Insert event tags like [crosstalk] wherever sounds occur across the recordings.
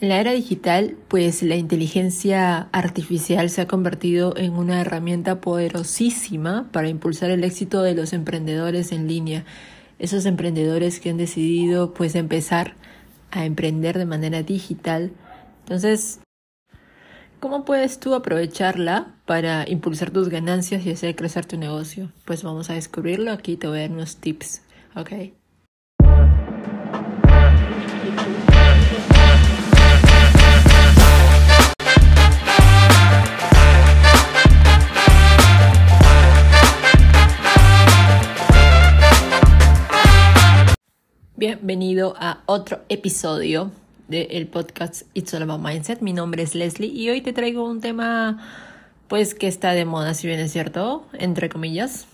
En la era digital, pues la inteligencia artificial se ha convertido en una herramienta poderosísima para impulsar el éxito de los emprendedores en línea. Esos emprendedores que han decidido pues empezar a emprender de manera digital. Entonces, ¿cómo puedes tú aprovecharla para impulsar tus ganancias y hacer crecer tu negocio? Pues vamos a descubrirlo. Aquí te voy a dar unos tips. ¿Ok? Bienvenido a otro episodio del podcast It's All About Mindset. Mi nombre es Leslie y hoy te traigo un tema pues que está de moda, si bien es cierto, entre comillas,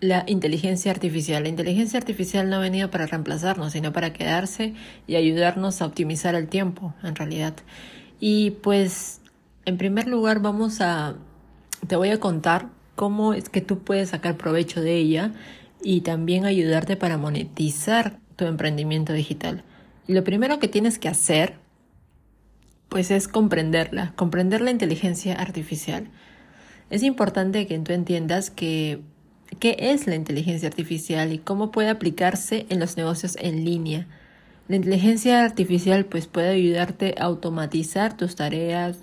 la inteligencia artificial. La inteligencia artificial no ha venido para reemplazarnos, sino para quedarse y ayudarnos a optimizar el tiempo, en realidad. Y pues, en primer lugar, vamos a, te voy a contar cómo es que tú puedes sacar provecho de ella y también ayudarte para monetizar tu emprendimiento digital. Y lo primero que tienes que hacer, pues es comprenderla, comprender la inteligencia artificial. Es importante que tú entiendas que qué es la inteligencia artificial y cómo puede aplicarse en los negocios en línea. La inteligencia artificial pues puede ayudarte a automatizar tus tareas,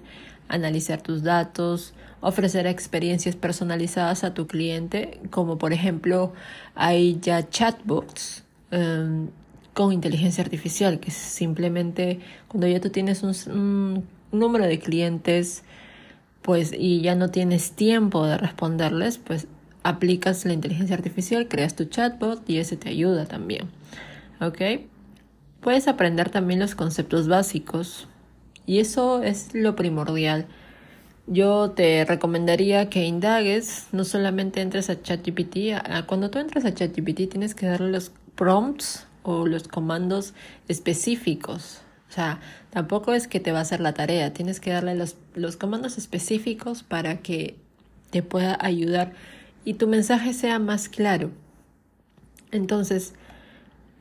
analizar tus datos, ofrecer experiencias personalizadas a tu cliente, como por ejemplo hay ya chatbots Em, con inteligencia artificial, que simplemente cuando ya tú tienes un, número de clientes, pues y ya no tienes tiempo de responderles, pues aplicas la inteligencia artificial, creas tu chatbot y ese te ayuda también. ¿Ok? Puedes aprender también los conceptos básicos y eso es lo primordial. Yo te recomendaría que indagues, no solamente entres a ChatGPT, cuando tú entras a ChatGPT tienes que darle los prompts o los comandos específicos. O sea, tampoco es que te va a hacer la tarea, tienes que darle los, los comandos específicos para que te pueda ayudar y tu mensaje sea más claro. Entonces,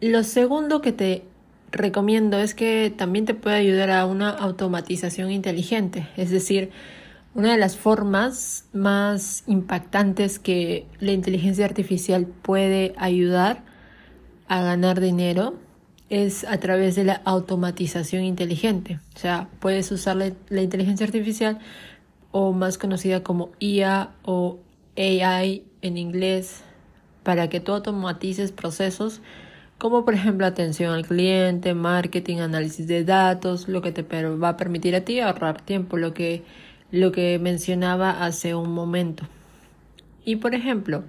lo segundo que te recomiendo es que también te puede ayudar a una automatización inteligente, es decir, una de las formas más impactantes que la inteligencia artificial puede ayudar a ganar dinero es a través de la automatización inteligente. O sea, puedes usar la, inteligencia artificial o más conocida como IA o AI en inglés para que tú automatices procesos como por ejemplo atención al cliente, marketing, análisis de datos, lo que te va a permitir a ti ahorrar tiempo, lo que, lo que mencionaba hace un momento. Y por ejemplo,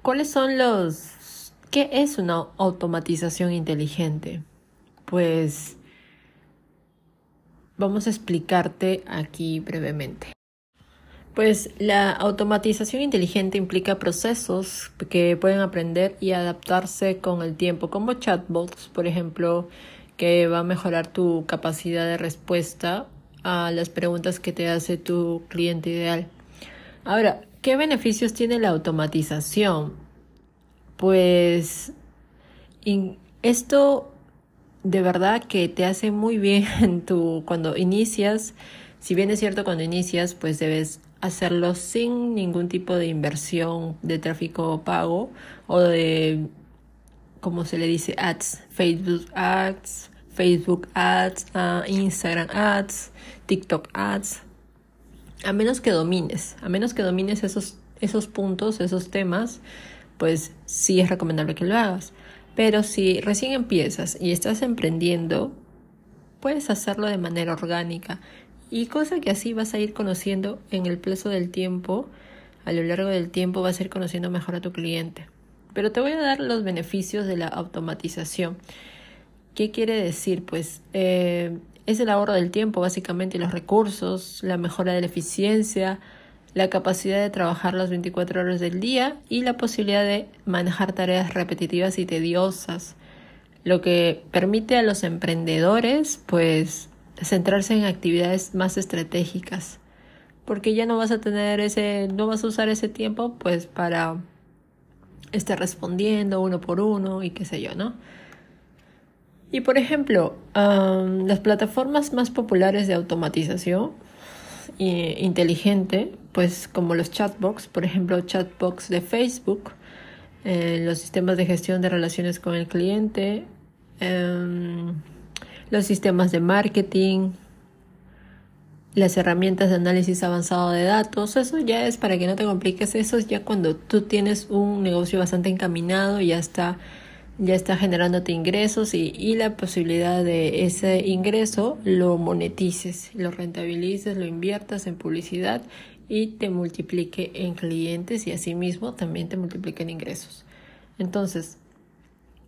¿cuáles son los ¿Qué es una automatización inteligente? Pues vamos a explicarte aquí brevemente. Pues la automatización inteligente implica procesos que pueden aprender y adaptarse con el tiempo, como chatbots, por ejemplo, que va a mejorar tu capacidad de respuesta a las preguntas que te hace tu cliente ideal. Ahora, ¿qué beneficios tiene la automatización? Pues esto de verdad que te hace muy bien [laughs] en tu, cuando inicias, si bien es cierto cuando inicias, pues debes hacerlo sin ningún tipo de inversión de tráfico pago o de, como se le dice, ads, Facebook ads, Facebook ads, ah, Instagram ads, TikTok ads, a menos que domines, a menos que domines esos, esos puntos, esos temas, pues sí es recomendable que lo hagas. Pero si recién empiezas y estás emprendiendo, puedes hacerlo de manera orgánica y cosa que así vas a ir conociendo en el plazo del tiempo, a lo largo del tiempo vas a ir conociendo mejor a tu cliente. Pero te voy a dar los beneficios de la automatización. ¿Qué quiere decir? Pues eh, es el ahorro del tiempo básicamente los recursos, la mejora de la eficiencia, la capacidad de trabajar las 24 horas del día y la posibilidad de manejar tareas repetitivas y tediosas, lo que permite a los emprendedores pues centrarse en actividades más estratégicas, porque ya no vas a tener ese no vas a usar ese tiempo pues para estar respondiendo uno por uno y qué sé yo, ¿no? Y por ejemplo, las plataformas más populares de automatización inteligente, pues como los chatbox, por ejemplo, chatbox de Facebook, eh, los sistemas de gestión de relaciones con el cliente, em, los sistemas de marketing, las herramientas de análisis avanzado de datos, eso ya es para que no te compliques, eso es ya cuando tú tienes un negocio bastante encaminado, ya está ya está generándote ingresos y, y, la posibilidad de ese ingreso lo monetices, lo rentabilices, lo inviertas en publicidad y te multiplique en clientes y asimismo también te multiplique en ingresos. Entonces,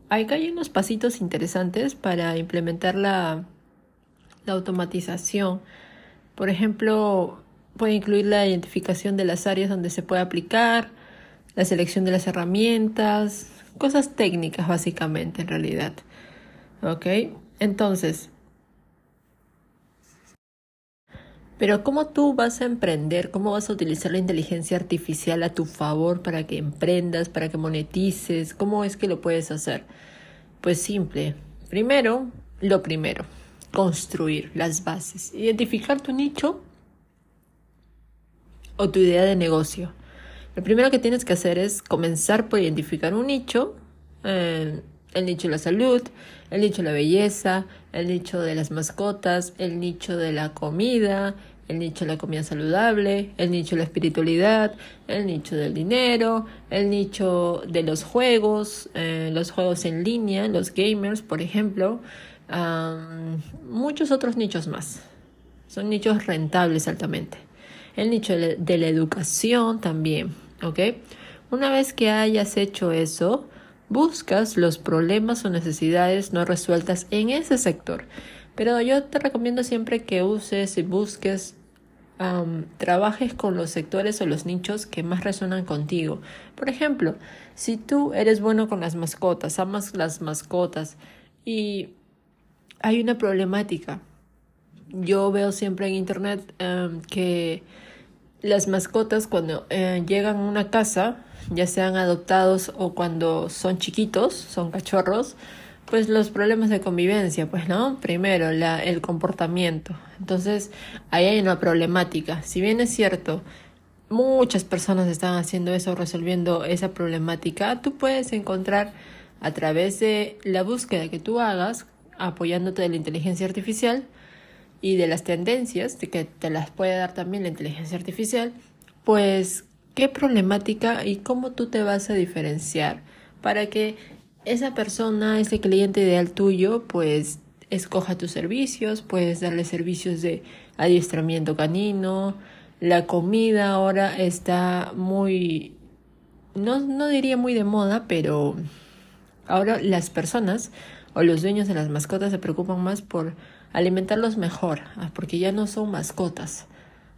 acá hay unos pasitos interesantes para implementar la, la automatización. Por ejemplo, puede incluir la identificación de las áreas donde se puede aplicar, la selección de las herramientas, cosas técnicas básicamente en realidad. ¿Ok? Entonces, pero ¿cómo tú vas a emprender? ¿Cómo vas a utilizar la inteligencia artificial a tu favor para que emprendas, para que monetices? ¿Cómo es que lo puedes hacer? Pues simple. Primero, lo primero, construir las bases, identificar tu nicho o tu idea de negocio. Lo primero que tienes que hacer es comenzar por identificar un nicho, eh, el nicho de la salud, el nicho de la belleza, el nicho de las mascotas, el nicho de la comida, el nicho de la comida saludable, el nicho de la espiritualidad, el nicho del dinero, el nicho de los juegos, eh, los juegos en línea, los gamers, por ejemplo, muchos otros nichos más. Son nichos rentables altamente. El nicho de la educación también. ¿ok? Una vez que hayas hecho eso, buscas los problemas o necesidades no resueltas en ese sector. Pero yo te recomiendo siempre que uses y busques, trabajes con los sectores o los nichos que más resuenan contigo. Por ejemplo, si tú eres bueno con las mascotas, amas las mascotas y hay una problemática. Yo veo siempre en internet que las mascotas cuando eh, llegan a una casa, ya sean adoptados o cuando son chiquitos, son cachorros, pues los problemas de convivencia, pues no, primero el comportamiento. Entonces ahí hay una problemática. Si bien es cierto, muchas personas están haciendo eso, resolviendo esa problemática, tú puedes encontrar a través de la búsqueda que tú hagas, apoyándote de la inteligencia artificial, y de las tendencias, de que te las puede dar también la inteligencia artificial, pues qué problemática y cómo tú te vas a diferenciar para que esa persona, ese cliente ideal tuyo, pues escoja tus servicios, puedes darle servicios de adiestramiento canino, la comida ahora está muy, no, no diría muy de moda, pero ahora las personas o los dueños de las mascotas se preocupan más por alimentarlos mejor, ah, porque ya no son mascotas,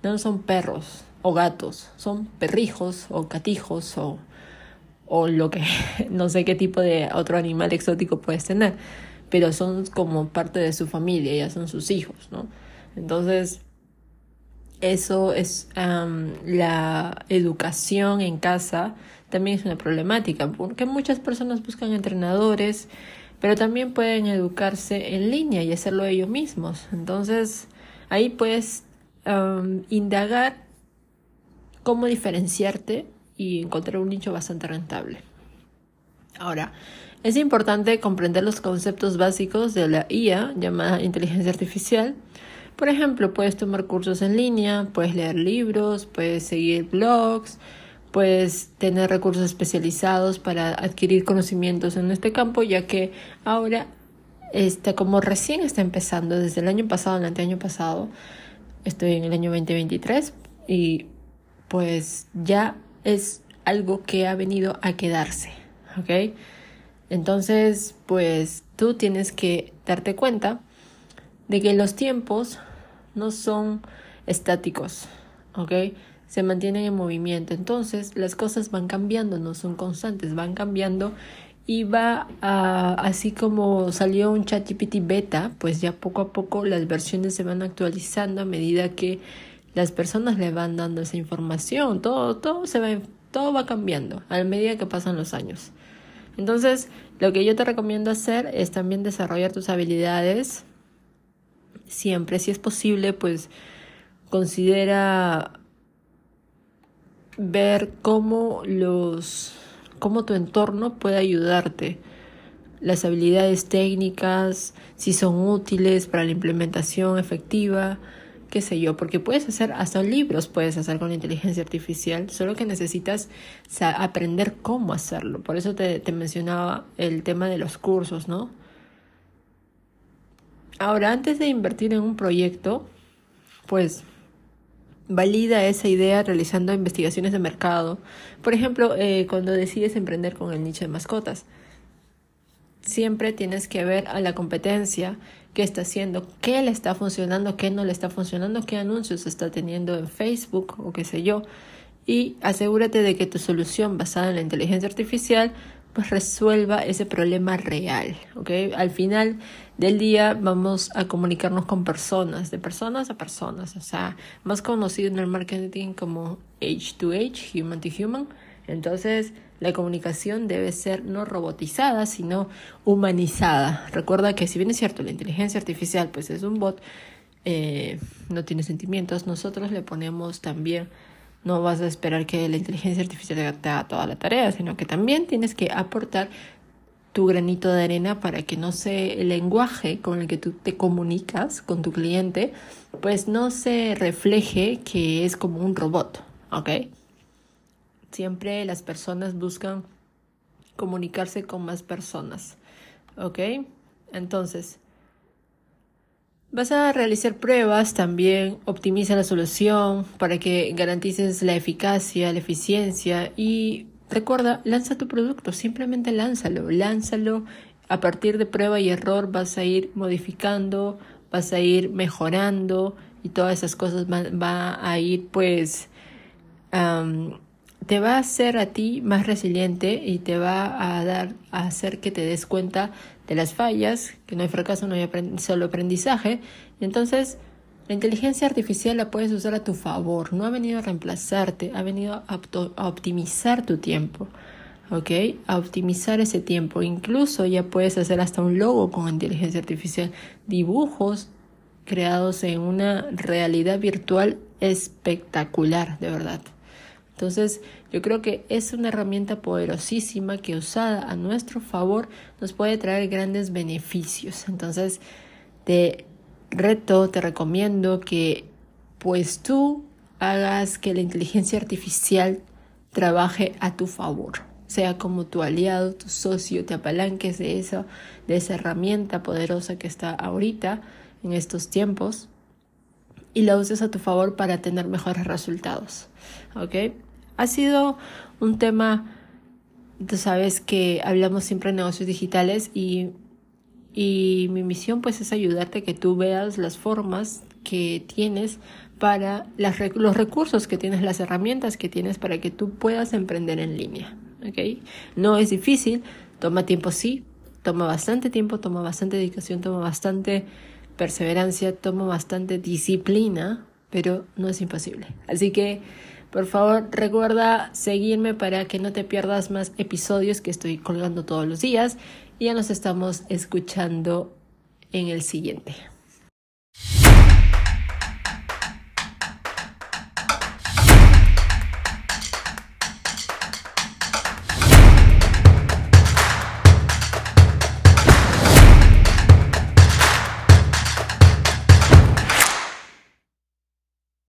no son perros o gatos, son perrijos o catijos o, o lo que, [laughs] no sé qué tipo de otro animal exótico puedes tener, pero son como parte de su familia, ya son sus hijos, ¿no? Entonces, eso es la educación en casa también es una problemática porque muchas personas buscan entrenadores pero también pueden educarse en línea y hacerlo ellos mismos. Entonces, ahí puedes indagar cómo diferenciarte y encontrar un nicho bastante rentable. Ahora, es importante comprender los conceptos básicos de la IA llamada inteligencia artificial. Por ejemplo, puedes tomar cursos en línea, puedes leer libros, puedes seguir blogs, puedes tener recursos especializados para adquirir conocimientos en este campo, ya que ahora, está, como recién está empezando, desde el año pasado, el año pasado, estoy en el año 2023 y pues ya es algo que ha venido a quedarse, ¿ok? Entonces, pues tú tienes que darte cuenta de que los tiempos no son estáticos, ¿ok? se mantienen en movimiento. Entonces las cosas van cambiando, no son constantes, van cambiando y va a, así como salió un ChatGPT beta, pues ya poco a poco las versiones se van actualizando a medida que las personas le van dando esa información, todo, todo se va, todo va cambiando a medida que pasan los años. Entonces, lo que yo te recomiendo hacer es también desarrollar tus habilidades siempre, si es posible, pues considera ver cómo los cómo tu entorno puede ayudarte las habilidades técnicas si son útiles para la implementación efectiva qué sé yo, porque puedes hacer hasta libros, puedes hacer con inteligencia artificial, solo que necesitas aprender cómo hacerlo. Por eso te, te mencionaba el tema de los cursos, ¿no? Ahora, antes de invertir en un proyecto, pues valida esa idea realizando investigaciones de mercado. Por ejemplo, eh, cuando decides emprender con el nicho de mascotas, siempre tienes que ver a la competencia qué está haciendo, qué le está funcionando, qué no le está funcionando, qué anuncios está teniendo en Facebook o qué sé yo. Y asegúrate de que tu solución basada en la inteligencia artificial pues resuelva ese problema real, ¿ok? Al final del día vamos a comunicarnos con personas, de personas a personas, o sea, más conocido en el marketing como age to age, human to human. Entonces, la comunicación debe ser no robotizada, sino humanizada. Recuerda que si bien es cierto, la inteligencia artificial pues es un bot, eh, no tiene sentimientos, nosotros le ponemos también no vas a esperar que la inteligencia artificial te haga toda la tarea, sino que también tienes que aportar tu granito de arena para que no se el lenguaje con el que tú te comunicas con tu cliente, pues no se refleje que es como un robot, ¿ok? Siempre las personas buscan comunicarse con más personas, ¿ok? Entonces, Vas a realizar pruebas también, optimiza la solución para que garantices la eficacia, la eficiencia y recuerda, lanza tu producto, simplemente lánzalo, lánzalo. A partir de prueba y error vas a ir modificando, vas a ir mejorando y todas esas cosas van va a ir pues te va a hacer a ti más resiliente y te va a dar a hacer que te des cuenta de las fallas, que no hay fracaso, no hay solo aprendizaje. Entonces, la inteligencia artificial la puedes usar a tu favor, no ha venido a reemplazarte, ha venido a, a optimizar tu tiempo. ¿ok? A optimizar ese tiempo. Incluso ya puedes hacer hasta un logo con inteligencia artificial, dibujos creados en una realidad virtual espectacular, de verdad. Entonces, yo creo que es una herramienta poderosísima que usada a nuestro favor nos puede traer grandes beneficios. Entonces, te reto, te recomiendo que pues tú hagas que la inteligencia artificial trabaje a tu favor, sea como tu aliado, tu socio, te apalanques de eso, de esa herramienta poderosa que está ahorita en estos tiempos y la uses a tu favor para tener mejores resultados. ¿Ok? Ha sido un tema, tú sabes que hablamos siempre de negocios digitales y, y mi misión pues es ayudarte a que tú veas las formas que tienes para las, los recursos que tienes, las herramientas que tienes para que tú puedas emprender en línea. ¿okay? No es difícil, toma tiempo sí, toma bastante tiempo, toma bastante dedicación, toma bastante perseverancia, toma bastante disciplina, pero no es imposible. Así que por favor, recuerda seguirme para que no te pierdas más episodios que estoy colgando todos los días. Y ya nos estamos escuchando en el siguiente.